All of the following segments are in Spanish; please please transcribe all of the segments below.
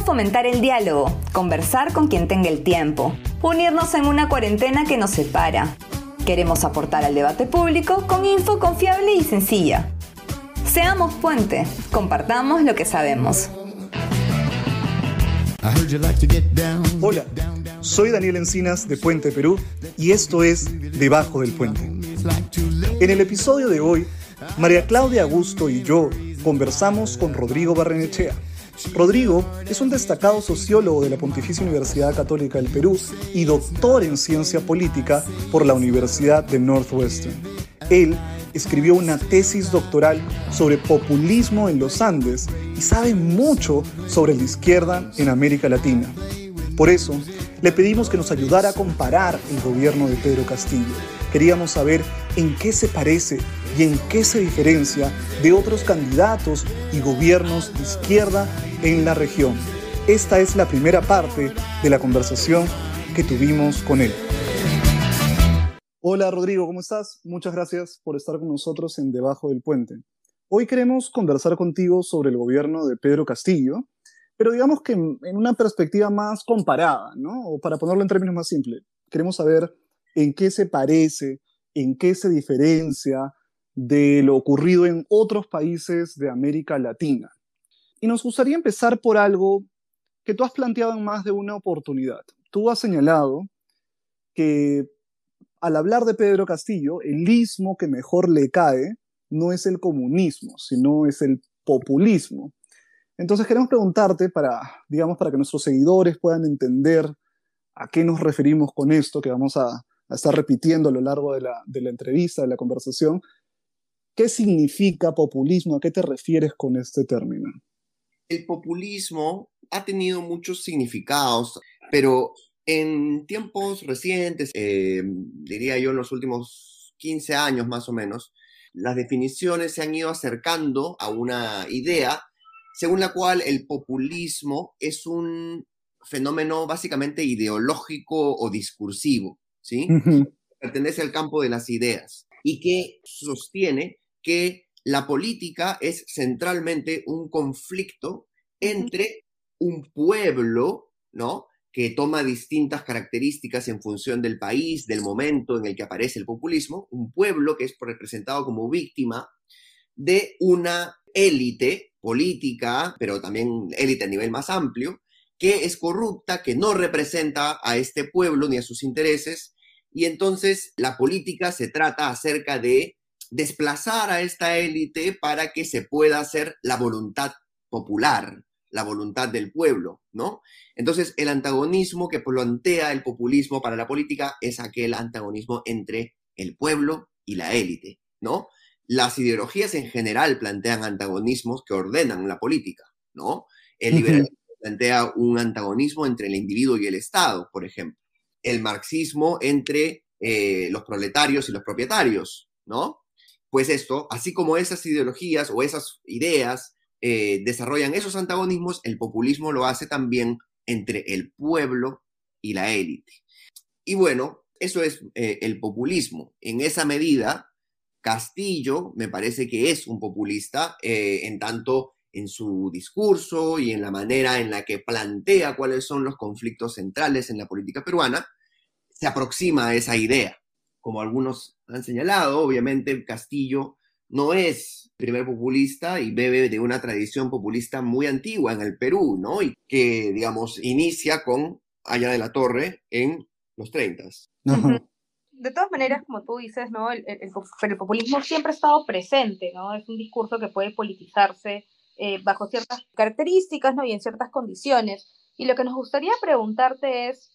Fomentar el diálogo, conversar con quien tenga el tiempo, unirnos en una cuarentena que nos separa. Queremos aportar al debate público con info confiable y sencilla. Seamos puente, compartamos lo que sabemos. Hola, soy Daniel Encinas de Puente Perú y esto es Debajo del Puente. En el episodio de hoy, María Claudia Augusto y yo conversamos con Rodrigo Barrenechea. Rodrigo es un destacado sociólogo de la Pontificia Universidad Católica del Perú y doctor en ciencia política por la Universidad de Northwestern. Él escribió una tesis doctoral sobre populismo en los Andes y sabe mucho sobre la izquierda en América Latina. Por eso, le pedimos que nos ayudara a comparar el gobierno de Pedro Castillo. Queríamos saber en qué se parece y en qué se diferencia de otros candidatos y gobiernos de izquierda en la región. Esta es la primera parte de la conversación que tuvimos con él. Hola Rodrigo, ¿cómo estás? Muchas gracias por estar con nosotros en Debajo del Puente. Hoy queremos conversar contigo sobre el gobierno de Pedro Castillo, pero digamos que en una perspectiva más comparada, ¿no? O para ponerlo en términos más simples, queremos saber en qué se parece, en qué se diferencia de lo ocurrido en otros países de América Latina. Y nos gustaría empezar por algo que tú has planteado en más de una oportunidad. Tú has señalado que al hablar de Pedro Castillo, el ismo que mejor le cae no es el comunismo, sino es el populismo. Entonces queremos preguntarte para, digamos, para que nuestros seguidores puedan entender a qué nos referimos con esto que vamos a, estar repitiendo a lo largo de la, de la entrevista, de la conversación. ¿Qué significa populismo? ¿A qué te refieres con este término? El populismo ha tenido muchos significados, pero en tiempos recientes, eh, diría yo en los últimos 15 años más o menos, las definiciones se han ido acercando a una idea según la cual el populismo es un fenómeno básicamente ideológico o discursivo, ¿sí? Pertenece al campo de las ideas y que sostiene que la política es centralmente un conflicto entre un pueblo, ¿no? que toma distintas características en función del país, del momento en el que aparece el populismo, un pueblo que es representado como víctima de una élite política, pero también élite a nivel más amplio, que es corrupta, que no representa a este pueblo ni a sus intereses, y entonces la política se trata acerca de desplazar a esta élite para que se pueda hacer la voluntad popular, la voluntad del pueblo, ¿no? Entonces, el antagonismo que plantea el populismo para la política es aquel antagonismo entre el pueblo y la élite, ¿no? Las ideologías en general plantean antagonismos que ordenan la política, ¿no? El liberalismo plantea un antagonismo entre el individuo y el Estado, por ejemplo. El marxismo entre eh, los proletarios y los propietarios, ¿no? Pues esto, así como esas ideologías o esas ideas eh, desarrollan esos antagonismos, el populismo lo hace también entre el pueblo y la élite. Y bueno, eso es eh, el populismo. En esa medida, Castillo me parece que es un populista eh, en tanto en su discurso y en la manera en la que plantea cuáles son los conflictos centrales en la política peruana, se aproxima a esa idea. Como algunos han señalado, obviamente Castillo no es primer populista y bebe de una tradición populista muy antigua en el Perú, ¿no? Y que, digamos, inicia con Allá de la Torre en los 30. De todas maneras, como tú dices, ¿no? El, populismo siempre ha estado presente, ¿no? Es un discurso que puede politizarse eh, bajo ciertas características, ¿no? Y en ciertas condiciones. Y lo que nos gustaría preguntarte es,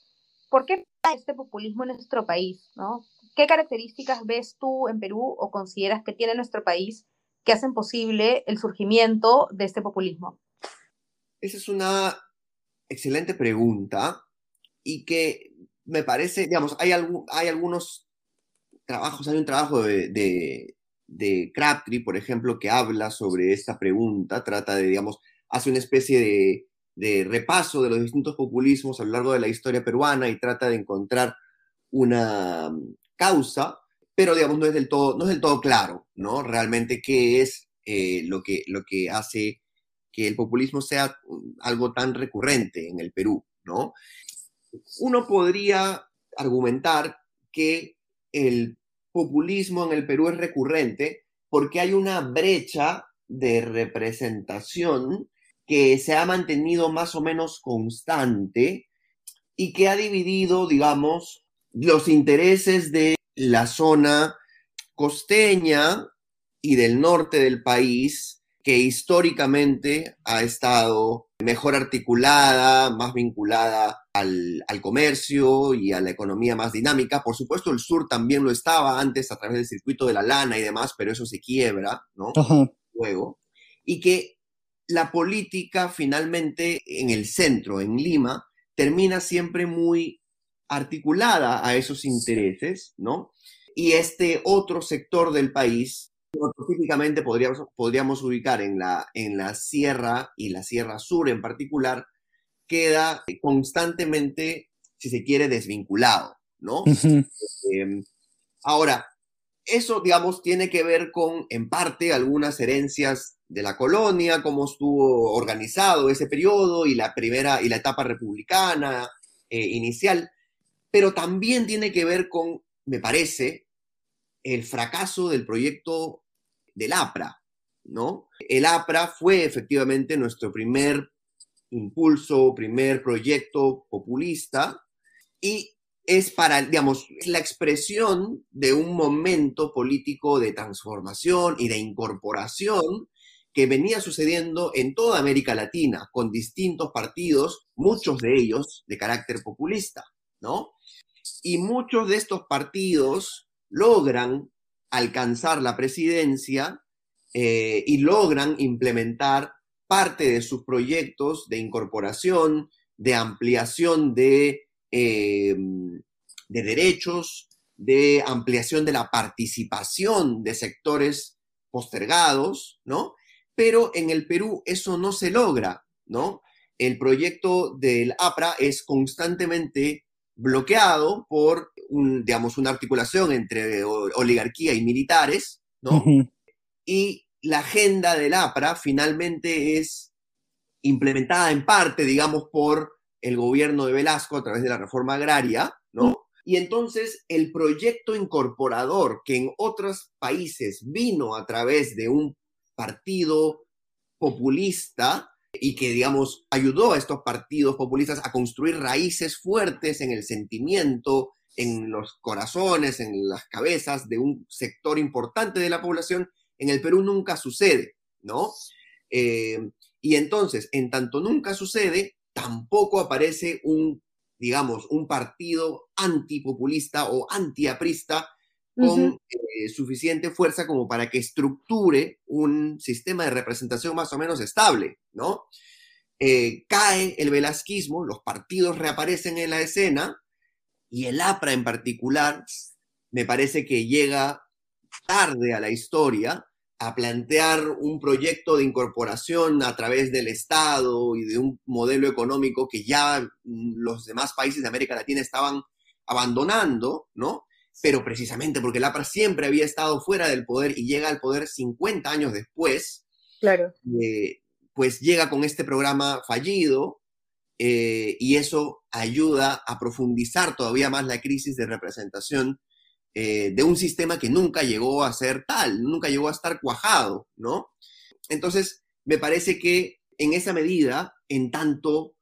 ¿por qué este populismo en nuestro país, ¿no? ¿Qué características ves tú en Perú o consideras que tiene nuestro país que hacen posible el surgimiento de este populismo? Esa es una excelente pregunta y que me parece, digamos, hay, hay algunos trabajos, hay un trabajo de, de, Crabtree, por ejemplo, que habla sobre esta pregunta, trata de, digamos, hace una especie de, de repaso de los distintos populismos a lo largo de la historia peruana y trata de encontrar una, causa, pero digamos no es del todo, no es del todo claro, ¿no? Realmente qué es eh, lo, que, lo que hace que el populismo sea algo tan recurrente en el Perú, ¿no? Uno podría argumentar que el populismo en el Perú es recurrente porque hay una brecha de representación que se ha mantenido más o menos constante y que ha dividido, digamos, los intereses de la zona costeña y del norte del país, que históricamente ha estado mejor articulada, más vinculada al, comercio y a la economía más dinámica. Por supuesto, el sur también lo estaba antes a través del circuito de la lana y demás, pero eso se quiebra, ¿no? Luego. Y que la política finalmente en el centro, en Lima, termina siempre muy articulada a esos intereses, ¿no? Y este otro sector del país, típicamente podríamos, podríamos ubicar en la, en la sierra y la sierra sur en particular, queda constantemente, si se quiere, desvinculado, ¿no? Em, ahora, eso, digamos, tiene que ver con, en parte, algunas herencias de la colonia, cómo estuvo organizado ese periodo y la primera y la etapa republicana eh, inicial, pero también tiene que ver con, me parece, el fracaso del proyecto del APRA, ¿no? El APRA fue efectivamente nuestro primer impulso, primer proyecto populista y es para, digamos, la expresión de un momento político de transformación y de incorporación que venía sucediendo en toda América Latina, con distintos partidos, muchos de ellos de carácter populista, ¿no? Y muchos de estos partidos logran alcanzar la presidencia eh, y logran implementar parte de sus proyectos de incorporación, de ampliación de, eh, de derechos, de ampliación de la participación de sectores postergados, ¿no? Pero en el Perú eso no se logra, ¿no? El proyecto del APRA es constantemente bloqueado por, un, digamos, una articulación entre oligarquía y militares, ¿no? Y la agenda del APRA finalmente es implementada en parte, digamos, por el gobierno de Velasco a través de la reforma agraria, ¿no? Y entonces el proyecto incorporador que en otros países vino a través de un partido populista, y que, digamos, ayudó a estos partidos populistas a construir raíces fuertes en el sentimiento, en los corazones, en las cabezas de un sector importante de la población, en el Perú nunca sucede, ¿no? Eh, y entonces, en tanto nunca sucede, tampoco aparece un, digamos, un partido antipopulista o antiaprista con eh, suficiente fuerza como para que estructure un sistema de representación más o menos estable, ¿no? Eh, cae el velasquismo, los partidos reaparecen en la escena y el APRA en particular me parece que llega tarde a la historia a plantear un proyecto de incorporación a través del Estado y de un modelo económico que ya mm, los demás países de América Latina estaban abandonando, ¿no? Pero precisamente porque el APRA siempre había estado fuera del poder y llega al poder 50 años después, claro. Eh, pues llega con este programa fallido eh, y eso ayuda a profundizar todavía más la crisis de representación eh, de un sistema que nunca llegó a ser tal, nunca llegó a estar cuajado, ¿no? Entonces, me parece que en esa medida, en tanto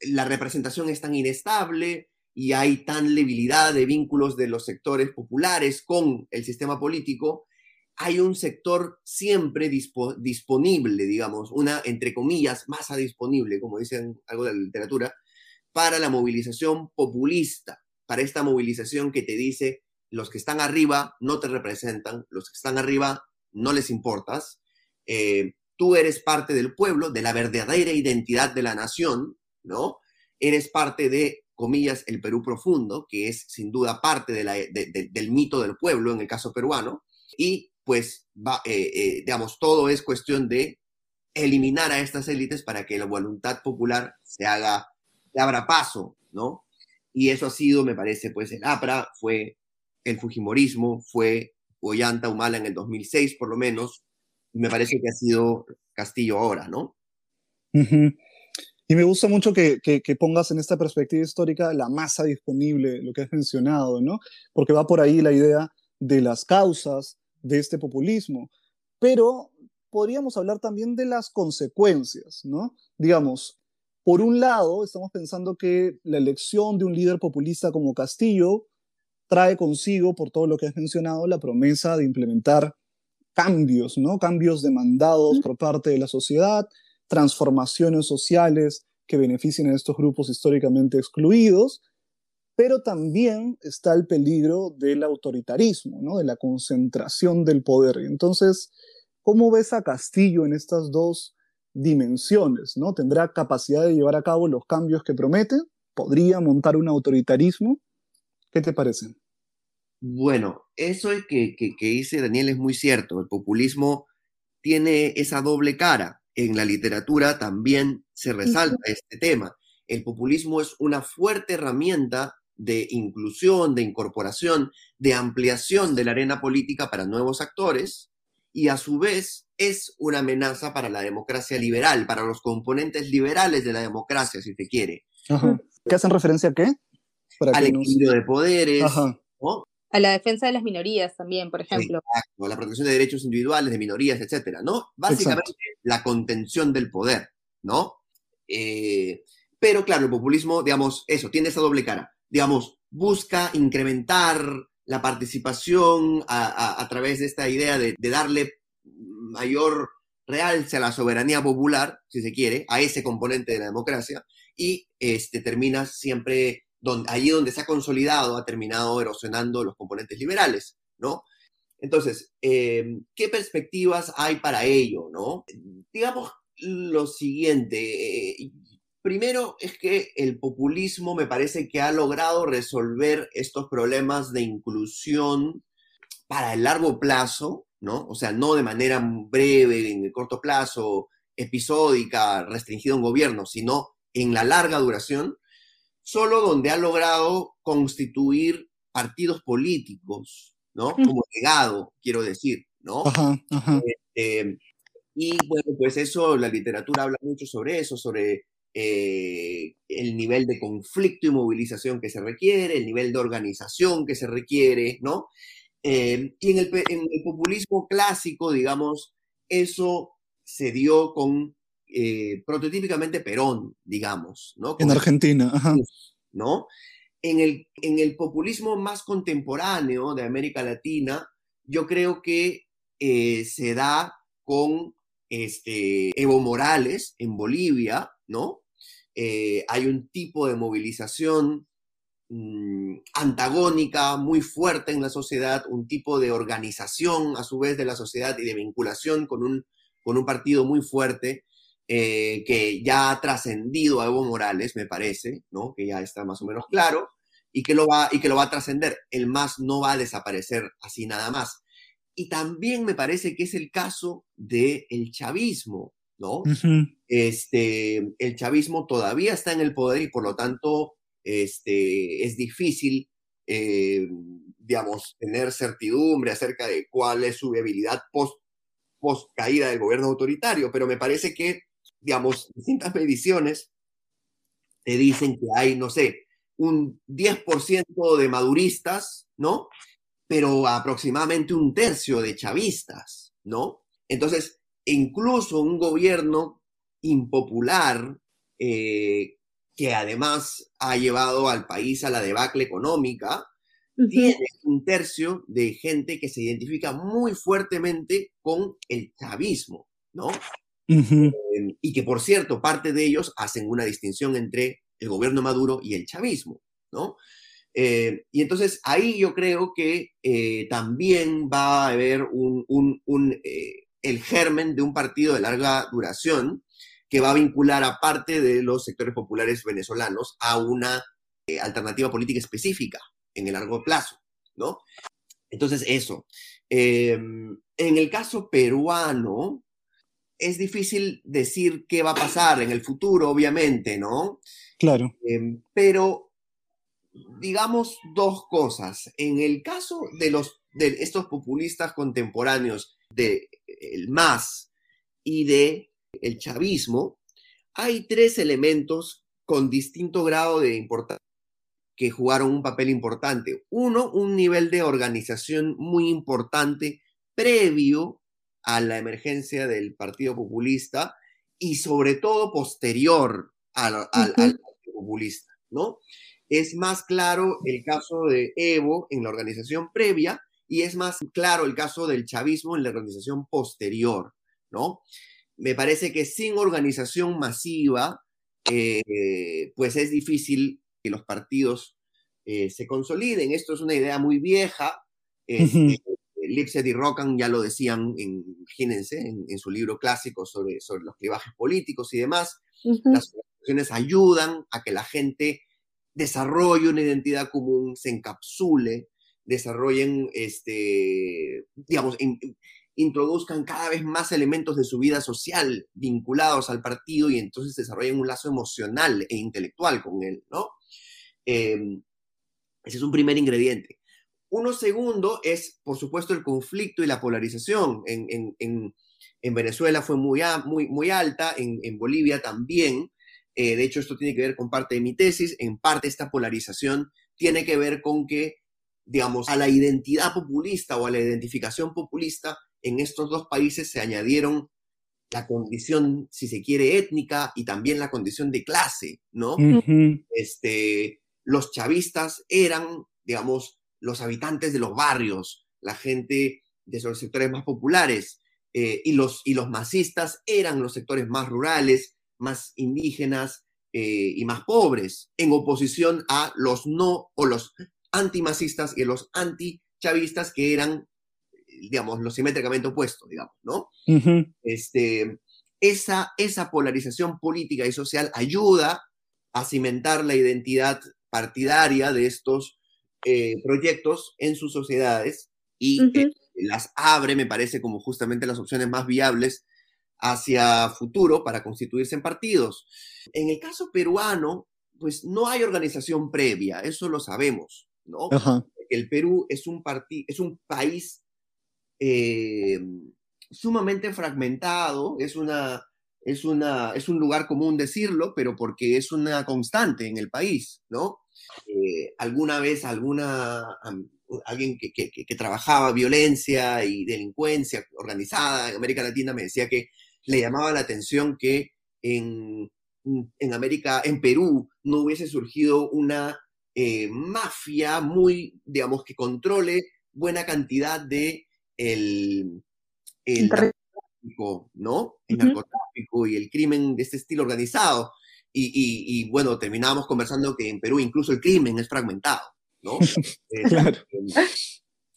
la representación es tan inestable, y hay tan debilidad de vínculos de los sectores populares con el sistema político, hay un sector siempre disponible, digamos, una, entre comillas, masa disponible, como dicen algo de la literatura, para la movilización populista, para esta movilización que te dice, los que están arriba no te representan, los que están arriba no les importas, eh, tú eres parte del pueblo, de la verdadera identidad de la nación, ¿no? Eres parte de comillas, el Perú profundo, que es sin duda parte del mito del pueblo en el caso peruano, y pues, va, eh, eh, digamos, todo es cuestión de eliminar a estas élites para que la voluntad popular se haga, se abra paso, ¿no? Y eso ha sido, me parece, pues el APRA, fue el Fujimorismo, fue Ollanta Humala en el 2006 por lo menos, y me parece que ha sido Castillo ahora, ¿no? Y me gusta mucho que, que, pongas en esta perspectiva histórica la masa disponible, lo que has mencionado, ¿no? Porque va por ahí la idea de las causas de este populismo. Pero podríamos hablar también de las consecuencias, ¿no? Digamos, por un lado, estamos pensando que la elección de un líder populista como Castillo trae consigo, por todo lo que has mencionado, la promesa de implementar cambios, ¿no? Cambios demandados por parte de la sociedad, transformaciones sociales que beneficien a estos grupos históricamente excluidos, pero también está el peligro del autoritarismo, ¿no? De la concentración del poder. Entonces, ¿cómo ves a Castillo en estas dos dimensiones, ¿no? ¿Tendrá capacidad de llevar a cabo los cambios que promete? ¿Podría montar un autoritarismo? ¿Qué te parece? Bueno, eso es que, que, dice Daniel es muy cierto. El populismo tiene esa doble cara. En la literatura también se resalta este tema. El populismo es una fuerte herramienta de inclusión, de incorporación, de ampliación de la arena política para nuevos actores y a su vez es una amenaza para la democracia liberal, para los componentes liberales de la democracia, si se quiere. ¿Qué hacen referencia a qué? Al equilibrio de poderes, A la defensa de las minorías también, por ejemplo. Exacto, la protección de derechos individuales, de minorías, etcétera, ¿no? Básicamente la contención del poder, ¿no? Eh, pero claro, el populismo, digamos, eso, tiene esa doble cara. Digamos, busca incrementar la participación a, través de esta idea de, darle mayor realce a la soberanía popular, si se quiere, a ese componente de la democracia, y este, termina siempre donde, allí donde se ha consolidado, ha terminado erosionando los componentes liberales, ¿no? Entonces, em, ¿qué perspectivas hay para ello, no? Digamos lo siguiente, eh, Primero es que el populismo me parece que ha logrado resolver estos problemas de inclusión para el largo plazo, ¿no? O sea, no de manera breve, en el corto plazo, episódica, restringida a un gobierno, sino en la larga duración, solo donde ha logrado constituir partidos políticos, ¿no? Como legado, quiero decir, ¿no? Este, y bueno, pues eso, la literatura habla mucho sobre eso, sobre eh, el nivel de conflicto y movilización que se requiere, el nivel de organización que se requiere, ¿no? Eh, y en el, populismo clásico, digamos, eso se dio con eh, prototípicamente Perón, digamos, ¿no? en Argentina, ¿no? En el, en el populismo más contemporáneo de América Latina, yo creo que se da con este, Evo Morales en Bolivia, ¿no? Eh, hay un tipo de movilización mm, antagónica muy fuerte en la sociedad, un tipo de organización a su vez de la sociedad y de vinculación con un, con un partido muy fuerte eh, que ya ha trascendido a Evo Morales, me parece, ¿no? que ya está más o menos claro, y que lo va, y que lo va a trascender. El MAS no va a desaparecer así nada más. Y también me parece que es el caso del el chavismo, ¿no? este, el chavismo todavía está en el poder y por lo tanto este, es difícil, eh, digamos, tener certidumbre acerca de cuál es su viabilidad post, post caída del gobierno autoritario, pero me parece que, digamos, distintas mediciones te dicen que hay, no sé, un 10% de maduristas, ¿no? Pero aproximadamente un tercio de chavistas, ¿no? Entonces, incluso un gobierno impopular eh, que además ha llevado al país a la debacle económica, tiene un tercio de gente que se identifica muy fuertemente con el chavismo, ¿no? Y que, por cierto, parte de ellos hacen una distinción entre el gobierno Maduro y el chavismo, ¿no? Eh, y entonces ahí yo creo que eh, también va a haber un, un, un el germen de un partido de larga duración que va a vincular a parte de los sectores populares venezolanos a una eh, alternativa política específica en el largo plazo, ¿no? Entonces, eso. Em, en el caso peruano, es difícil decir qué va a pasar en el futuro, obviamente, ¿no? Claro. Em, pero digamos dos cosas. En el caso de los de estos populistas contemporáneos de el MAS y de el chavismo, hay tres elementos con distinto grado de importancia que jugaron un papel importante. Uno, un nivel de organización muy importante previo a la emergencia del Partido Populista y sobre todo posterior al, Partido Populista, ¿no? Es más claro el caso de Evo en la organización previa y es más claro el caso del chavismo en la organización posterior, ¿no? Me parece que sin organización masiva, eh, pues es difícil que los partidos eh, se consoliden. Esto es una idea muy vieja. Este, Lipset y Rockham ya lo decían, en, imagínense, en, su libro clásico sobre, sobre los clivajes políticos y demás. Las organizaciones ayudan a que la gente desarrolle una identidad común, se encapsule, desarrollen, este, digamos, introduzcan cada vez más elementos de su vida social vinculados al partido y entonces desarrollen un lazo emocional e intelectual con él, ¿no? Em, ese es un primer ingrediente. Uno segundo es, por supuesto, el conflicto y la polarización. En, Venezuela fue muy, muy, muy alta, en, Bolivia también. Eh, de hecho, esto tiene que ver con parte de mi tesis. En parte, esta polarización tiene que ver con que, digamos, a la identidad populista o a la identificación populista en estos dos países se añadieron la condición, si se quiere, étnica y también la condición de clase, ¿no? este, los chavistas eran, digamos, los habitantes de los barrios, la gente de los sectores más populares, eh, y, los, y los masistas eran los sectores más rurales, más indígenas eh, y más pobres, en oposición a los no o los antimasistas y los antichavistas que eran, digamos, los simétricamente opuestos, digamos, ¿no? este, esa, esa polarización política y social ayuda a cimentar la identidad partidaria de estos eh, proyectos en sus sociedades y eh, las abre, me parece, como justamente las opciones más viables hacia futuro para constituirse en partidos. En el caso peruano, pues no hay organización previa, eso lo sabemos, ¿no? El Perú es un, es un país eh, sumamente fragmentado, es, una, es, una, es un lugar común decirlo, pero porque es una constante en el país, ¿no? Eh, alguna vez alguna, alguien que, que, trabajaba violencia y delincuencia organizada en América Latina me decía que le llamaba la atención que en, en América, en Perú, no hubiese surgido una eh, mafia muy, digamos, que controle buena cantidad de el, el narcotráfico, ¿no? El narcotráfico y el crimen de este estilo organizado. Y, bueno, terminábamos conversando que en Perú incluso el crimen es fragmentado, ¿no? claro.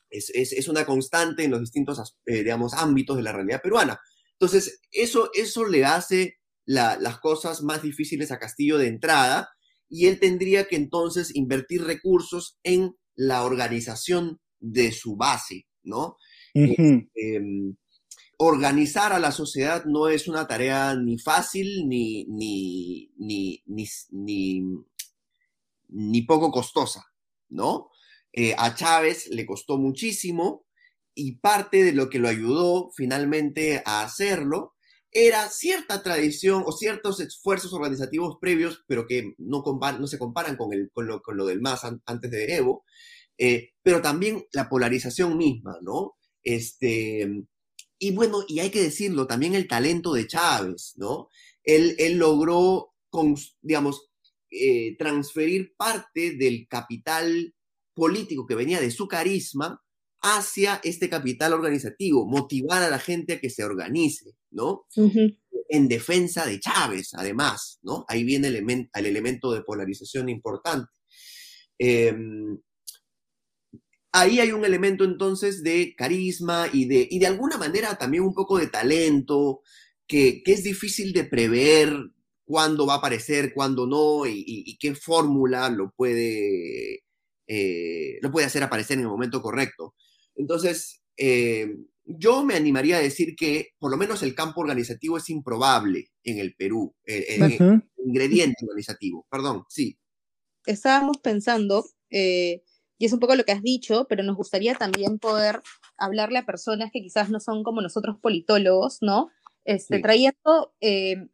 es, es, es, una constante en los distintos, eh, digamos, ámbitos de la realidad peruana. Entonces, eso, eso le hace las cosas más difíciles a Castillo de entrada y él tendría que entonces invertir recursos en la organización de su base, ¿no? Organizar a la sociedad no es una tarea ni fácil ni, ni, ni, ni, poco costosa, ¿no? Eh, a Chávez le costó muchísimo y parte de lo que lo ayudó finalmente a hacerlo era cierta tradición o ciertos esfuerzos organizativos previos, pero que no, no se comparan con, el, con, lo, con lo del MAS antes de Evo, eh, pero también la polarización misma, ¿no? Este, y bueno, y hay que decirlo, también el talento de Chávez, ¿no? Él, él logró, con, digamos, eh, transferir parte del capital político que venía de su carisma hacia este capital organizativo, motivar a la gente a que se organice, ¿no? En defensa de Chávez, además, ¿no? Ahí viene el, el elemento de polarización importante. Eh, ahí hay un elemento entonces de carisma y de, y de alguna manera también un poco de talento, que, es difícil de prever cuándo va a aparecer, cuándo no, y, qué fórmula lo puede, eh, lo puede hacer aparecer en el momento correcto. Entonces, eh, yo me animaría a decir que por lo menos el campo organizativo es improbable en el Perú, eh, el ingrediente organizativo, perdón, sí. Estábamos pensando, y es un poco lo que has dicho, pero nos gustaría también poder hablarle a personas que quizás no son como nosotros politólogos, ¿no? Este, Trayendo eh,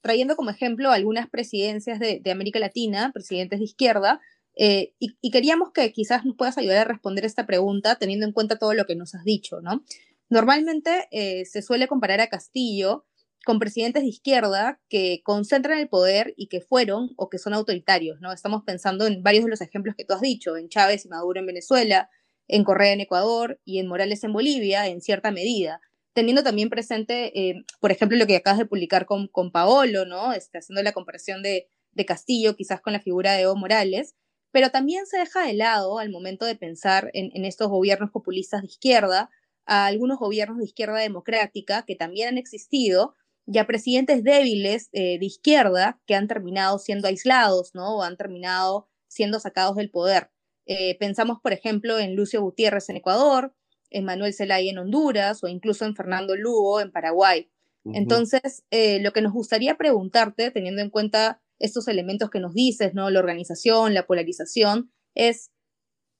trayendo como ejemplo algunas presidencias de, América Latina, presidentes de izquierda, eh, y, queríamos que quizás nos puedas ayudar a responder esta pregunta teniendo en cuenta todo lo que nos has dicho, ¿no? Normalmente eh, se suele comparar a Castillo con presidentes de izquierda que concentran el poder y que fueron o que son autoritarios, ¿no? Estamos pensando en varios de los ejemplos que tú has dicho, en Chávez y Maduro en Venezuela, en Correa en Ecuador y en Morales en Bolivia, en cierta medida teniendo también presente, eh, por ejemplo, lo que acabas de publicar con, con Paolo, ¿no? Este, haciendo la comparación de, de, Castillo quizás con la figura de Evo Morales, pero también se deja de lado al momento de pensar en, en estos gobiernos populistas de izquierda, a algunos gobiernos de izquierda democrática que también han existido, y a presidentes débiles eh, de izquierda que han terminado siendo aislados, ¿no? O han terminado siendo sacados del poder. Eh, pensamos, por ejemplo, en Lucio Gutiérrez en Ecuador, en Manuel Zelaya en Honduras o incluso en Fernando Lugo en Paraguay. Entonces, eh, lo que nos gustaría preguntarte, teniendo en cuenta estos elementos que nos dices, ¿no? La organización, la polarización, es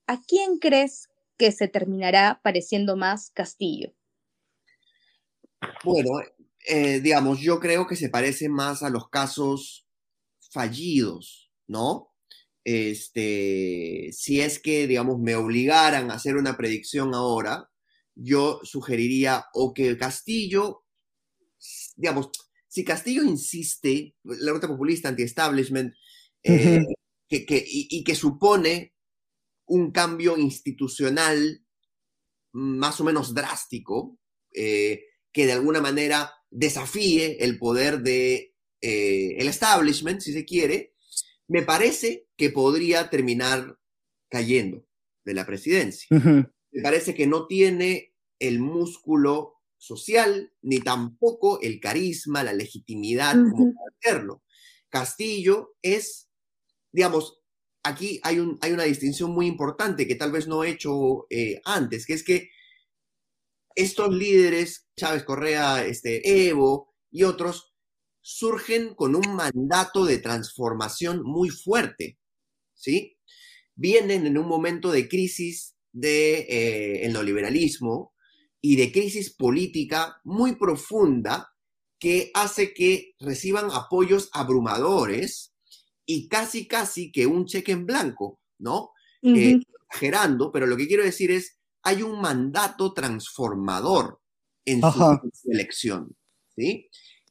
¿a quién crees que se terminará pareciendo más Castillo? Bueno, eh, digamos, yo creo que se parece más a los casos fallidos, ¿no? este, si es que, digamos, me obligaran a hacer una predicción ahora, yo sugeriría o que Castillo, digamos, si Castillo insiste, la ruta populista anti-establishment, eh, que, y, que supone un cambio institucional más o menos drástico, eh, que de alguna manera desafíe el poder de eh, el establishment, si se quiere, me parece que podría terminar cayendo de la presidencia. Me parece que no tiene el músculo social, ni tampoco el carisma, la legitimidad como para hacerlo. Castillo es, digamos, aquí hay, un, hay, una distinción muy importante que tal vez no he hecho eh, antes, que es que estos líderes, Chávez Correa, este, Evo y otros, surgen con un mandato de transformación muy fuerte, ¿sí? Vienen en un momento de crisis del de, eh, neoliberalismo y de crisis política muy profunda que hace que reciban apoyos abrumadores y casi, casi que un cheque en blanco, ¿no? Eh, exagerando, pero lo que quiero decir es, hay un mandato transformador en su elección, ¿sí?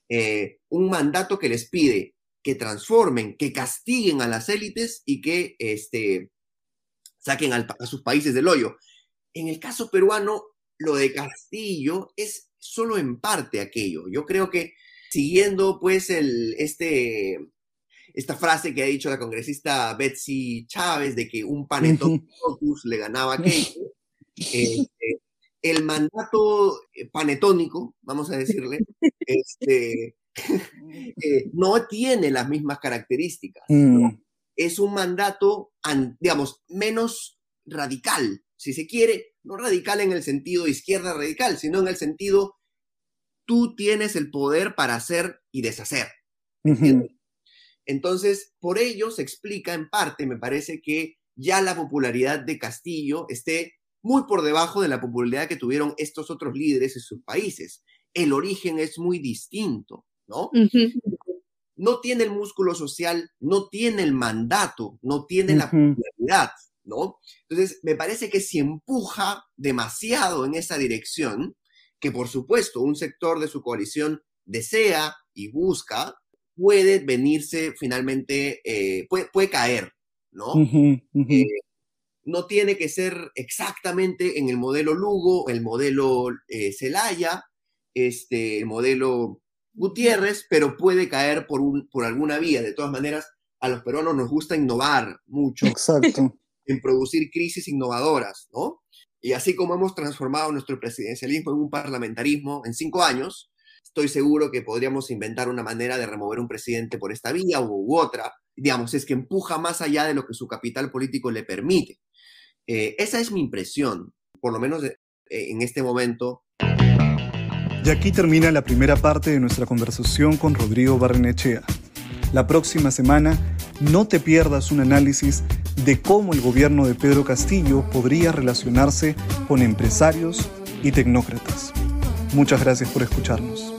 Eh, un mandato que les pide que transformen, que castiguen a las élites y que este, saquen a sus países del hoyo. En el caso peruano, lo de Castillo es solo en parte aquello. Yo creo que siguiendo pues el, este, esta frase que ha dicho la congresista Betsy Chávez de que un panetón le ganaba a Keiko, este, el mandato eh, panetónico, vamos a decirle, este, eh, no tiene las mismas características. Mm. Es un mandato, digamos, menos radical, si se quiere, no radical en el sentido izquierda radical, sino en el sentido tú tienes el poder para hacer y deshacer. Entonces, por ello se explica en parte, me parece que ya la popularidad de Castillo esté muy por debajo de la popularidad que tuvieron estos otros líderes en sus países. El origen es muy distinto, ¿no? No tiene el músculo social, no tiene el mandato, no tiene la popularidad, ¿no? Entonces, me parece que si empuja demasiado en esa dirección, que por supuesto un sector de su coalición desea y busca, puede venirse finalmente, eh, puede, caer, ¿no? No tiene que ser exactamente en el modelo Lugo, el modelo eh, Celaya, este, el modelo Gutiérrez, pero puede caer por, un, por alguna vía. De todas maneras, a los peruanos nos gusta innovar mucho. Exacto. En producir crisis innovadoras, ¿no? Y así como hemos transformado nuestro presidencialismo en un parlamentarismo en cinco años, estoy seguro que podríamos inventar una manera de remover un presidente por esta vía u, otra. Digamos, es que empuja más allá de lo que su capital político le permite. Eh, esa es mi impresión, por lo menos eh, en este momento. Y aquí termina la primera parte de nuestra conversación con Rodrigo Barrenechea. La próxima semana no te pierdas un análisis de cómo el gobierno de Pedro Castillo podría relacionarse con empresarios y tecnócratas. Muchas gracias por escucharnos.